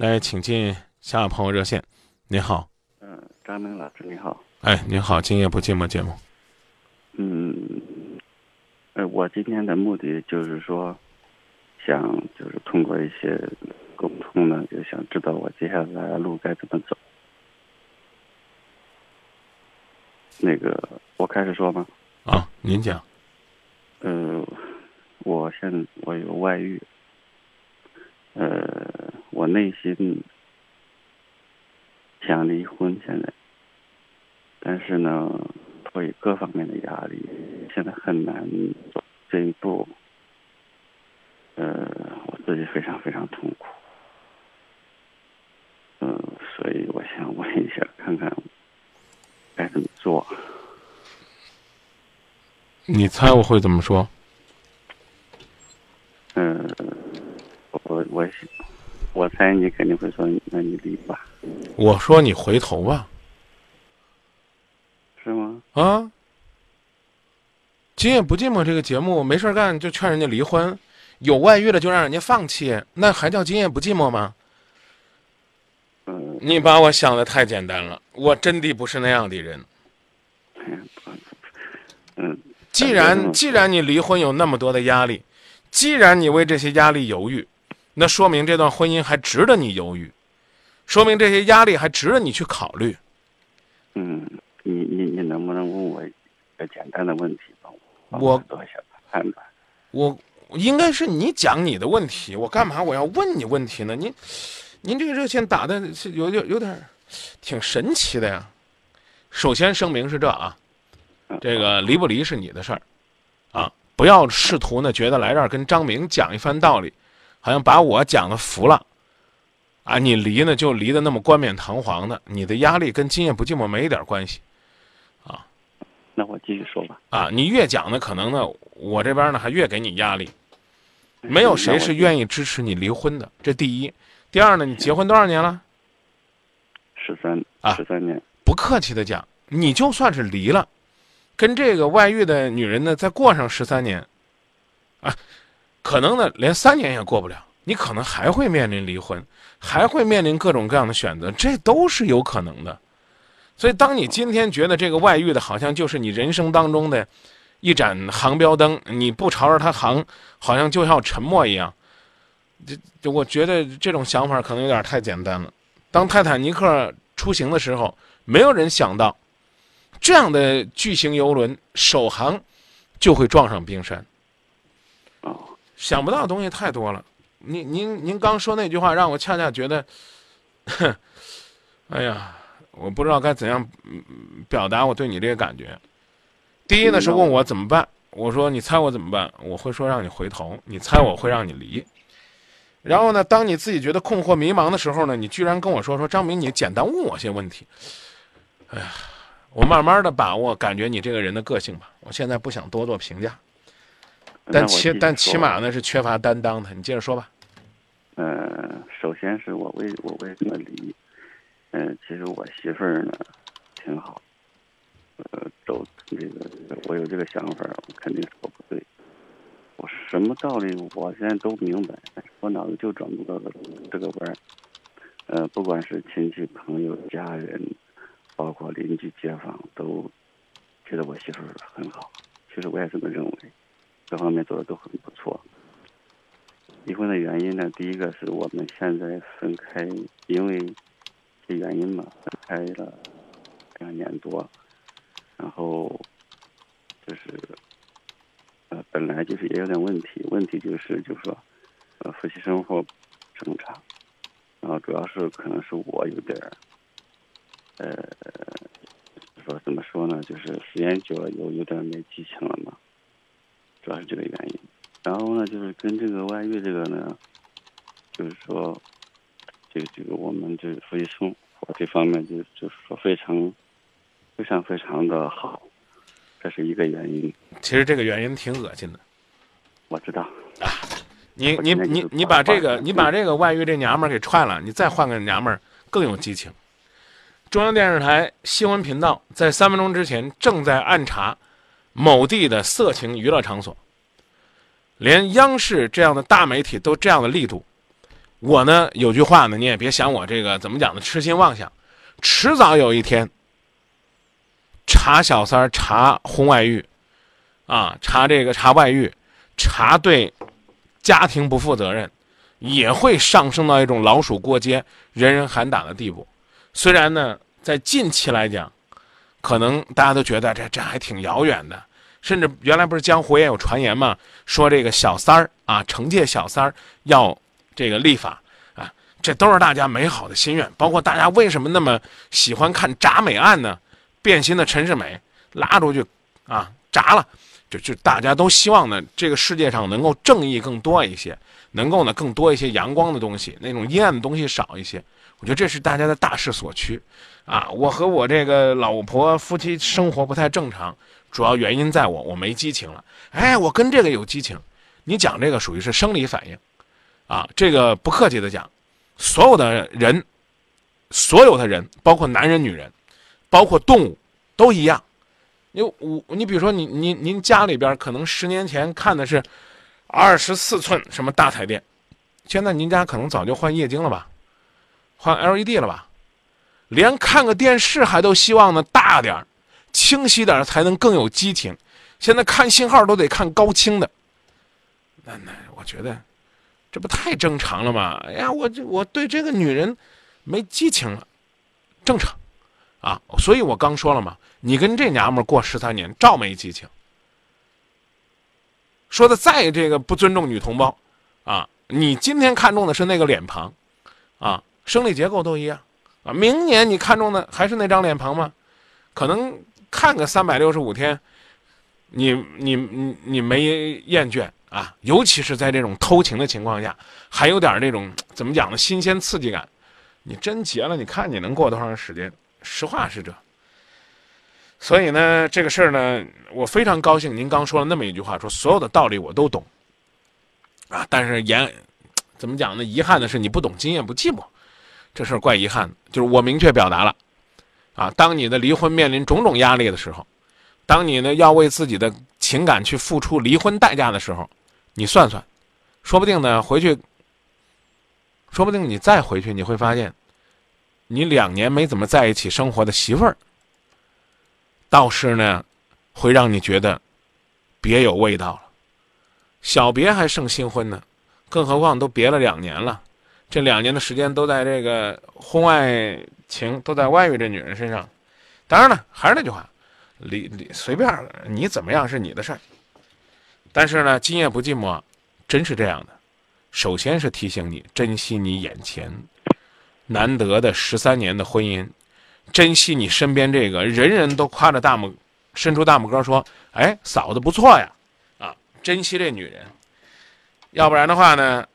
来，请进下朋友热线。您好，嗯，张明老师你好。哎，您好，今夜不寂寞节目。嗯，呃，我今天的目的就是说，想就是通过一些沟通呢，就想知道我接下来的路该怎么走。那个，我开始说吗？啊，您讲。呃，我现我有外遇。呃，我内心想离婚，现在，但是呢，迫于各方面的压力，现在很难走这一步。呃，我自己非常非常痛苦。嗯，所以我想问一下，看看该怎么做。你猜我会怎么说？嗯。我我我猜你肯定会说，那你离吧。我说你回头吧，是吗？啊，今夜不寂寞这个节目没事干就劝人家离婚，有外遇了就让人家放弃，那还叫今夜不寂寞吗？嗯，你把我想的太简单了，我真的不是那样的人。嗯，既然既然你离婚有那么多的压力，既然你为这些压力犹豫。那说明这段婚姻还值得你犹豫，说明这些压力还值得你去考虑。嗯，你你你能不能问我一个简单的问题吧？我做一下判断。我应该是你讲你的问题，我干嘛我要问你问题呢？您您这个热线打的是有有有点挺神奇的呀。首先声明是这啊，这个离不离是你的事儿啊，不要试图呢觉得来这儿跟张明讲一番道理。好像把我讲的服了，啊，你离呢就离的那么冠冕堂皇的，你的压力跟今夜不寂寞没一点关系，啊，那我继续说吧。啊，你越讲呢，可能呢，我这边呢还越给你压力，没有谁是愿意支持你离婚的，这第一。第二呢，你结婚多少年了？十三啊，十三年。不客气的讲，你就算是离了，跟这个外遇的女人呢再过上十三年，啊。可能呢，连三年也过不了，你可能还会面临离婚，还会面临各种各样的选择，这都是有可能的。所以，当你今天觉得这个外遇的好像就是你人生当中的一盏航标灯，你不朝着它航，好像就要沉没一样，这就我觉得这种想法可能有点太简单了。当泰坦尼克出行的时候，没有人想到这样的巨型游轮首航就会撞上冰山。想不到的东西太多了，您您您刚说那句话让我恰恰觉得，哎呀，我不知道该怎样表达我对你这个感觉。第一呢是问我怎么办，我说你猜我怎么办？我会说让你回头，你猜我会让你离。然后呢，当你自己觉得困惑迷茫的时候呢，你居然跟我说说张明，你简单问我些问题。哎呀，我慢慢的把握感觉你这个人的个性吧，我现在不想多做评价。但起但起码呢是缺乏担当的，你接着说吧。嗯，首先是我为我为什么离？嗯，其实我媳妇儿呢挺好。呃，都这个我有这个想法，我肯定说不对。我什么道理我现在都明白，我脑子就转不过这个弯儿。呃，不管是亲戚朋友家人，包括邻居街坊，都觉得我媳妇儿很好。其实我也这么认为。各方面做的都很不错。离婚的原因呢，第一个是我们现在分开，因为这原因嘛，分开了两年多，然后就是呃，本来就是也有点问题，问题就是就是说，呃，夫妻生活正常，然后主要是可能是我有点儿，呃，说怎么说呢，就是时间久了有有点没激情了嘛。主要是这个原因，然后呢，就是跟这个外遇这个呢，就是说，这个这个我们这夫妻生活这方面就就是说非常，非常非常的好，这是一个原因。其实这个原因挺恶心的，我知道。啊，你你你你把这个你把这个外遇这娘们儿给踹了，你再换个娘们儿更有激情。中央电视台新闻频道在三分钟之前正在暗查。某地的色情娱乐场所，连央视这样的大媒体都这样的力度，我呢有句话呢，你也别想我这个怎么讲的痴心妄想，迟早有一天，查小三儿、查婚外遇，啊，查这个查外遇，查对家庭不负责任，也会上升到一种老鼠过街、人人喊打的地步。虽然呢，在近期来讲，可能大家都觉得这这还挺遥远的，甚至原来不是江湖也有传言嘛，说这个小三儿啊，惩戒小三儿要。这个立法啊，这都是大家美好的心愿。包括大家为什么那么喜欢看铡美案呢？变心的陈世美拉出去啊，铡了，就就大家都希望呢，这个世界上能够正义更多一些，能够呢更多一些阳光的东西，那种阴暗的东西少一些。我觉得这是大家的大势所趋啊。我和我这个老婆夫妻生活不太正常，主要原因在我我没激情了。哎，我跟这个有激情，你讲这个属于是生理反应。啊，这个不客气的讲，所有的人，所有的人，包括男人、女人，包括动物，都一样。你我你比如说，你您您家里边可能十年前看的是二十四寸什么大彩电，现在您家可能早就换液晶了吧，换 LED 了吧，连看个电视还都希望呢大点、清晰点才能更有激情。现在看信号都得看高清的，那那我觉得。这不太正常了吗？哎呀，我这我对这个女人没激情了，正常啊。所以我刚说了嘛，你跟这娘们过十三年，照没激情。说的再这个不尊重女同胞啊，你今天看中的是那个脸庞啊，生理结构都一样啊。明年你看中的还是那张脸庞吗？可能看个三百六十五天，你你你你没厌倦。啊，尤其是在这种偷情的情况下，还有点那种怎么讲呢？新鲜刺激感，你真结了，你看你能过多长时间？实话是这。所以呢，这个事儿呢，我非常高兴，您刚说了那么一句话，说所有的道理我都懂。啊，但是言怎么讲呢？遗憾的是你不懂经验不寂寞，这事儿怪遗憾的。就是我明确表达了，啊，当你的离婚面临种种压力的时候，当你呢要为自己的情感去付出离婚代价的时候。你算算，说不定呢，回去，说不定你再回去，你会发现，你两年没怎么在一起生活的媳妇儿，倒是呢，会让你觉得别有味道了。小别还胜新婚呢，更何况都别了两年了，这两年的时间都在这个婚外情，都在外遇这女人身上。当然了，还是那句话，离离随便你怎么样是你的事儿。但是呢，今夜不寂寞，真是这样的。首先是提醒你珍惜你眼前难得的十三年的婚姻，珍惜你身边这个人人都夸着大拇，伸出大拇哥说：“哎，嫂子不错呀！”啊，珍惜这女人。要不然的话呢，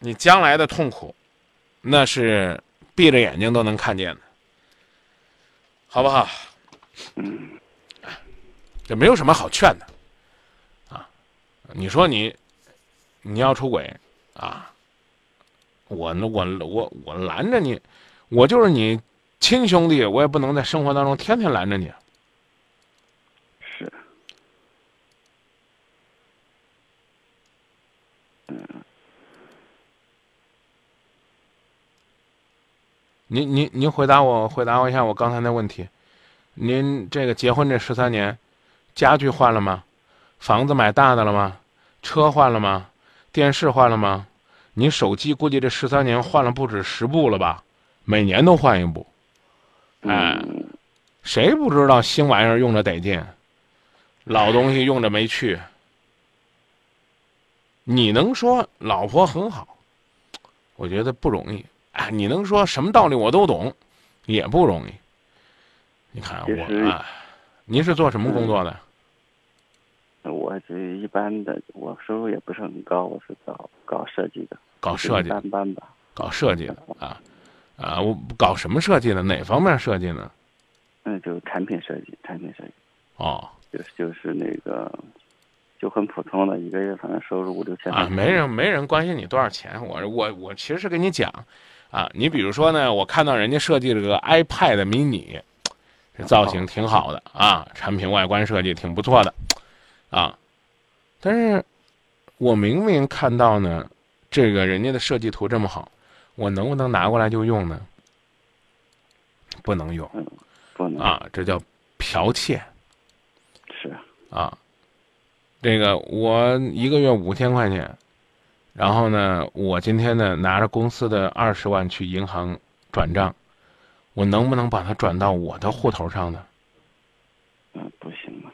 你将来的痛苦，那是闭着眼睛都能看见的，好不好？嗯，这没有什么好劝的。啊你说你，你要出轨，啊，我呢，我我我拦着你，我就是你亲兄弟，我也不能在生活当中天天拦着你。是，嗯，您您您回答我，回答我一下我刚才那问题，您这个结婚这十三年，家具换了吗？房子买大的了吗？车换了吗？电视换了吗？你手机估计这十三年换了不止十部了吧？每年都换一部。哎，谁不知道新玩意儿用着得劲，老东西用着没趣。你能说老婆很好？我觉得不容易。哎，你能说什么道理我都懂，也不容易。你看我啊，您是做什么工作的？我这一般的，我收入也不是很高，我是搞搞设计的，搞设计一般般吧，搞设计的啊，啊，我搞什么设计的？哪方面设计呢？那，就是产品设计，产品设计。哦，就是就是那个，就很普通的，一个月反正收入五六千。啊，没人没人关心你多少钱，我我我其实是跟你讲，啊，你比如说呢，我看到人家设计了个 iPad mini，这造型挺好的啊，产品外观设计挺不错的。啊，但是，我明明看到呢，这个人家的设计图这么好，我能不能拿过来就用呢？不能用嗯，不能啊，这叫剽窃是啊，啊。这个我一个月五千块钱，然后呢，我今天呢拿着公司的二十万去银行转账，我能不能把它转到我的户头上呢？嗯，不行啊，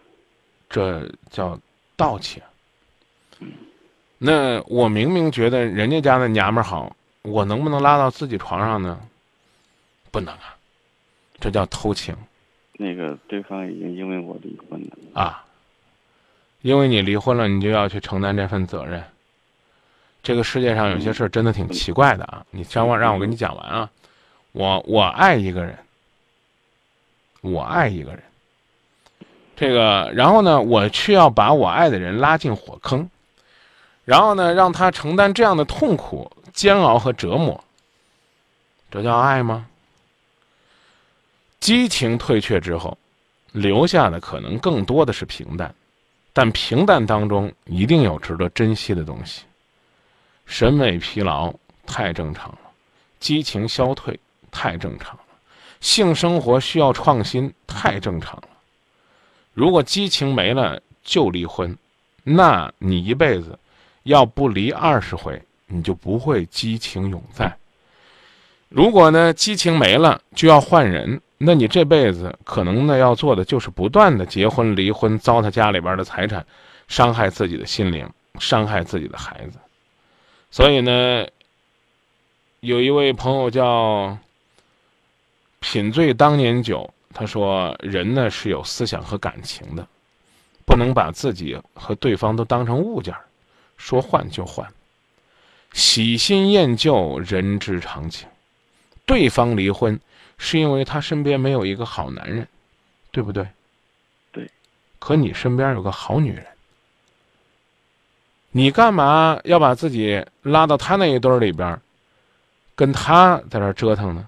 这叫盗窃。那我明明觉得人家家的娘们儿好，我能不能拉到自己床上呢？不能啊，这叫偷情那个对方已经因为我离婚了，啊！因为你离婚了，你就要去承担这份责任。这个世界上有些事儿真的挺奇怪的啊！你让我让我给你讲完啊！我我爱一个人，我爱一个人。这个，然后呢，我却要把我爱的人拉进火坑，然后呢，让他承担这样的痛苦、煎熬和折磨。这叫爱吗？激情退却之后，留下的可能更多的是平淡，但平淡当中一定有值得珍惜的东西。审美疲劳太正常了，激情消退太正常了，性生活需要创新太正常了。如果激情没了就离婚，那你一辈子要不离二十回，你就不会激情永在。如果呢激情没了就要换人，那你这辈子可能呢要做的就是不断的结婚、离婚，糟蹋家里边的财产，伤害自己的心灵，伤害自己的孩子。所以呢，有一位朋友叫品醉当年酒，他说人呢是有思想和感情的，不能把自己和对方都当成物件儿，说换就换。喜新厌旧，人之常情。对方离婚是因为他身边没有一个好男人，对不对？对。可你身边有个好女人，你干嘛要把自己拉到他那一堆儿里边儿，跟他在这儿折腾呢？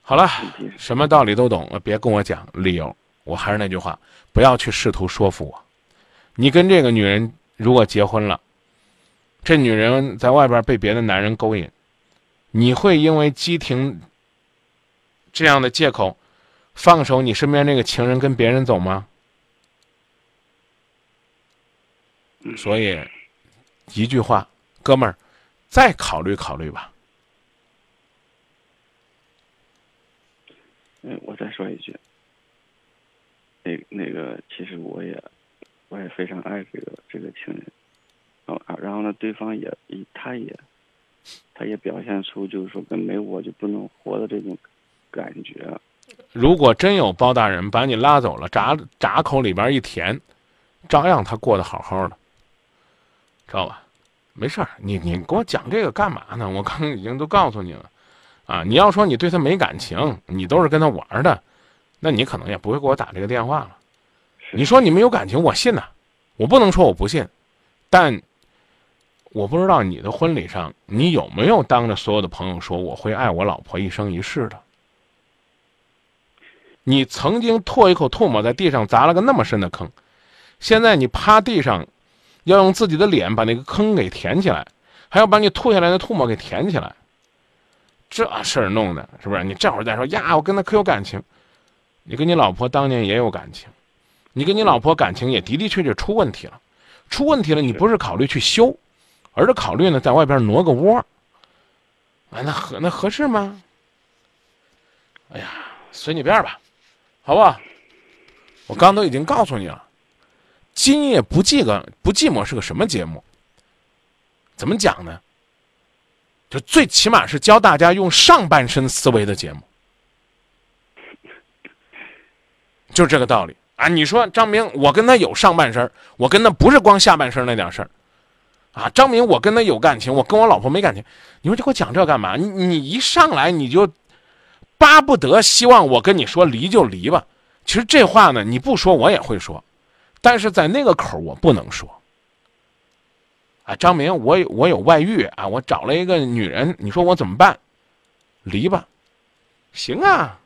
好了，什么道理都懂，呃别跟我讲理由。我还是那句话，不要去试图说服我。你跟这个女人如果结婚了，这女人在外边被别的男人勾引，你会因为激情这样的借口，放手你身边这个情人跟别人走吗？所以，一句话，哥们儿，再考虑考虑吧。嗯，我再说一句，那那个，其实我也我也非常爱这个这个情人，然后啊然后呢，对方也也他也他也表现出就是说跟没我就不能活的这种感觉，如果真有包大人把你拉走了，闸闸口里边一填，照样他过得好好的，知道吧？没事儿，你你给我讲这个干嘛呢？我刚刚已经都告诉你了，啊，你要说你对他没感情，你都是跟他玩儿的，那你可能也不会给我打这个电话了。你说你没有感情，我信呐、我不能说我不信，但我不知道你的婚礼上你有没有当着所有的朋友说我会爱我老婆一生一世的。你曾经唾一口唾沫在地上砸了个那么深的坑，现在你趴地上，要用自己的脸把那个坑给填起来，还要把你吐下来的唾沫给填起来，这事儿弄的是不是？你这会儿再说呀，我跟他可有感情，你跟你老婆当年也有感情，你跟你老婆感情也的的确确出问题了，出问题了，你不是考虑去修，而是考虑呢在外边挪个窝，啊，那合那合适吗？哎呀，随你便吧，好不好？我刚都已经告诉你了，今夜不寂个不寂寞是个什么节目？怎么讲呢？就最起码是教大家用上半身思维的节目，就这个道理啊！你说张明，我跟他有上半身，我跟他不是光下半身那点事儿，啊，张明，我跟他有感情，我跟我老婆没感情，你说你给我讲这干嘛？你你一上来你就巴不得希望我跟你说离就离吧。其实这话呢，你不说我也会说，但是在那个口我不能说。啊，张明，我有我有外遇啊，我找了一个女人，你说我怎么办？离吧，行啊。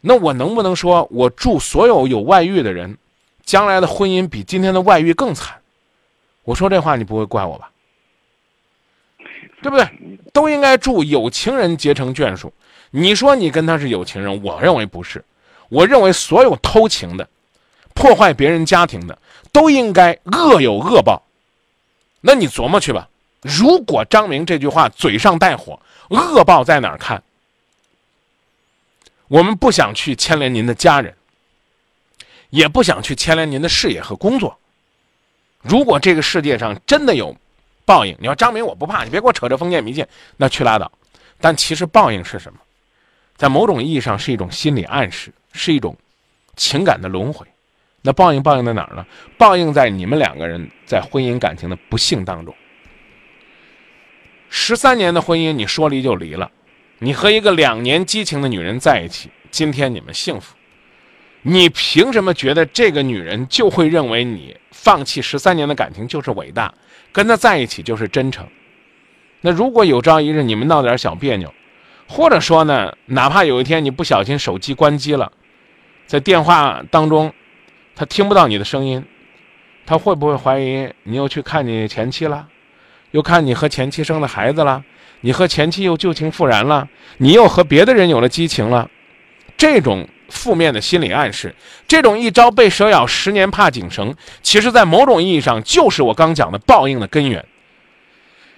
那我能不能说我祝所有有外遇的人，将来的婚姻比今天的外遇更惨？我说这话你不会怪我吧？对不对？都应该祝有情人结成眷属。你说你跟他是有情人，我认为不是。我认为所有偷情的、破坏别人家庭的，都应该恶有恶报。那你琢磨去吧。如果张明这句话嘴上带火，恶报在哪儿看？我们不想去牵连您的家人，也不想去牵连您的事业和工作。如果这个世界上真的有报应，你要张明我不怕，你别给我扯这封建迷信，那去拉倒。但其实报应是什么？在某种意义上是一种心理暗示，是一种情感的轮回。那报应报应在哪儿呢？报应在你们两个人在婚姻感情的不幸当中。十三年的婚姻，你说离就离了，你和一个两年激情的女人在一起，今天你们幸福，你凭什么觉得这个女人就会认为你放弃十三年的感情就是伟大，跟她在一起就是真诚？那如果有朝一日你们闹点小别扭，或者说呢，哪怕有一天你不小心手机关机了，在电话当中，他听不到你的声音，他会不会怀疑你又去看你前妻了？又看你和前妻生的孩子了，你和前妻又旧情复燃了，你又和别的人有了激情了，这种负面的心理暗示，这种一朝被蛇咬，十年怕井绳，其实在某种意义上就是我刚讲的报应的根源。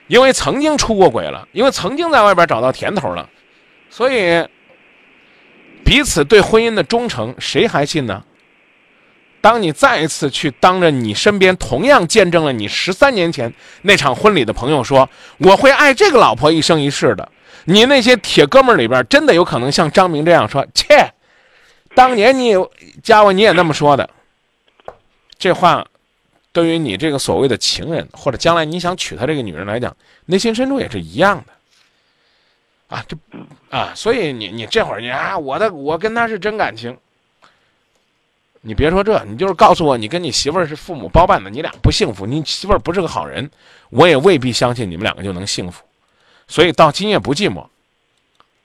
因为曾经出过轨了，因为曾经在外边找到甜头了，所以彼此对婚姻的忠诚，谁还信呢？当你再一次去当着你身边同样见证了你十三年前那场婚礼的朋友说：“我会爱这个老婆一生一世的。”你那些铁哥们里边真的有可能像张明这样说：“切，当年你有家伙你也那么说的。”这话对于你这个所谓的情人，或者将来你想娶她这个女人来讲，内心深处也是一样的。啊，这啊，所以你你这会儿你啊，我的我跟他是真感情。你别说这，你就是告诉我，你跟你媳妇儿是父母包办的，你俩不幸福，你媳妇儿不是个好人，我也未必相信你们两个就能幸福。所以到今夜不寂寞，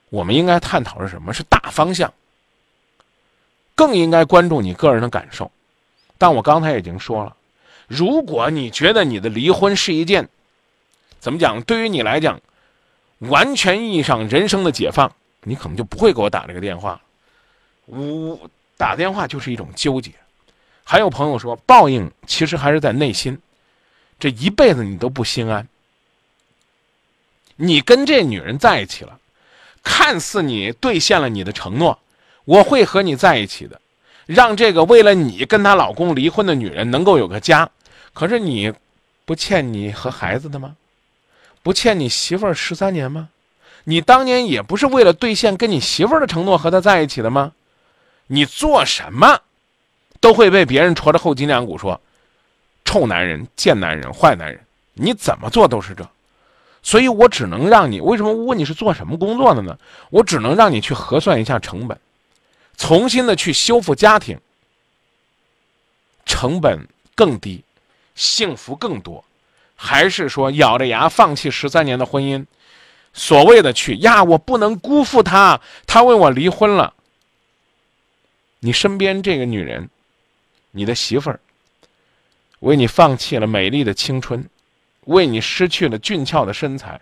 我们应该探讨是什么？是大方向，更应该关注你个人的感受。但我刚才已经说了，如果你觉得你的离婚是一件，怎么讲？对于你来讲，完全意义上人生的解放，你可能就不会给我打这个电话。我。打电话就是一种纠结，还有朋友说报应其实还是在内心，这一辈子你都不心安。你跟这女人在一起了，看似你兑现了你的承诺，我会和你在一起的，让这个为了你跟她老公离婚的女人能够有个家。可是你不欠你和孩子的吗？不欠你媳妇儿十三年吗？你当年也不是为了兑现跟你媳妇儿的承诺和她在一起的吗？你做什么，都会被别人戳着后脊梁骨说：“臭男人、贱男人、坏男人。”你怎么做都是这，所以我只能让你。为什么问你是做什么工作的呢？我只能让你去核算一下成本，重新的去修复家庭，成本更低，幸福更多，还是说咬着牙放弃十三年的婚姻？所谓的去呀，我不能辜负他，他为我离婚了。你身边这个女人，你的媳妇儿，为你放弃了美丽的青春，为你失去了俊俏的身材，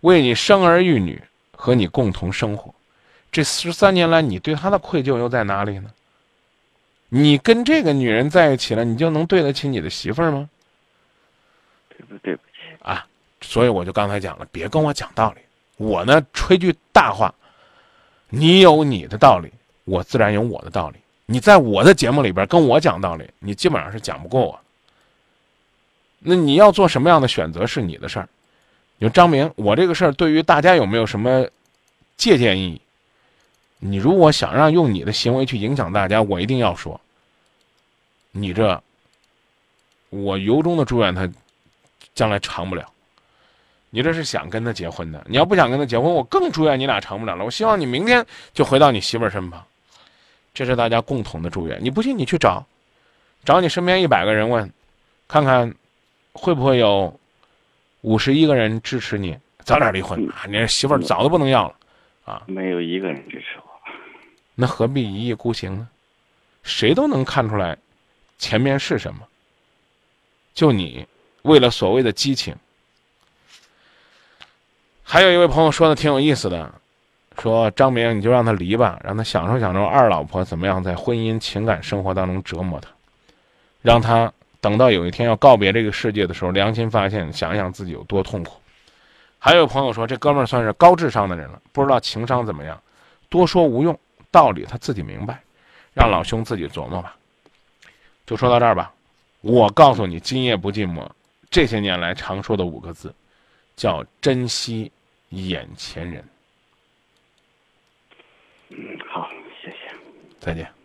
为你生儿育女，和你共同生活，这十三年来，你对她的愧疚又在哪里呢？你跟这个女人在一起了，你就能对得起你的媳妇儿吗？对不对不起啊！所以我就刚才讲了，别跟我讲道理，我呢吹句大话，你有你的道理。我自然有我的道理。你在我的节目里边跟我讲道理，你基本上是讲不过我。那你要做什么样的选择是你的事儿。你说张明，我这个事儿对于大家有没有什么借鉴意义？你如果想让用你的行为去影响大家，我一定要说，你这，我由衷的祝愿他将来长不了。你这是想跟他结婚的？你要不想跟他结婚，我更祝愿你俩长不了了。我希望你明天就回到你媳妇儿身旁。这是大家共同的祝愿。你不信，你去找，找你身边一百个人问，看看会不会有五十一个人支持你早点离婚啊？你媳妇儿早都不能要了啊！没有一个人支持我，那何必一意孤行呢？谁都能看出来前面是什么。就你为了所谓的激情，还有一位朋友说的挺有意思的，说张明你就让他离吧，让他享受享受二老婆怎么样在婚姻情感生活当中折磨他，让他等到有一天要告别这个世界的时候，良心发现，想想自己有多痛苦。还有朋友说，这哥们儿算是高智商的人了，不知道情商怎么样，多说无用，道理他自己明白，让老兄自己琢磨吧。就说到这儿吧，我告诉你，今夜不寂寞，这些年来常说的五个字，叫珍惜眼前人。嗯，好，谢谢。再见。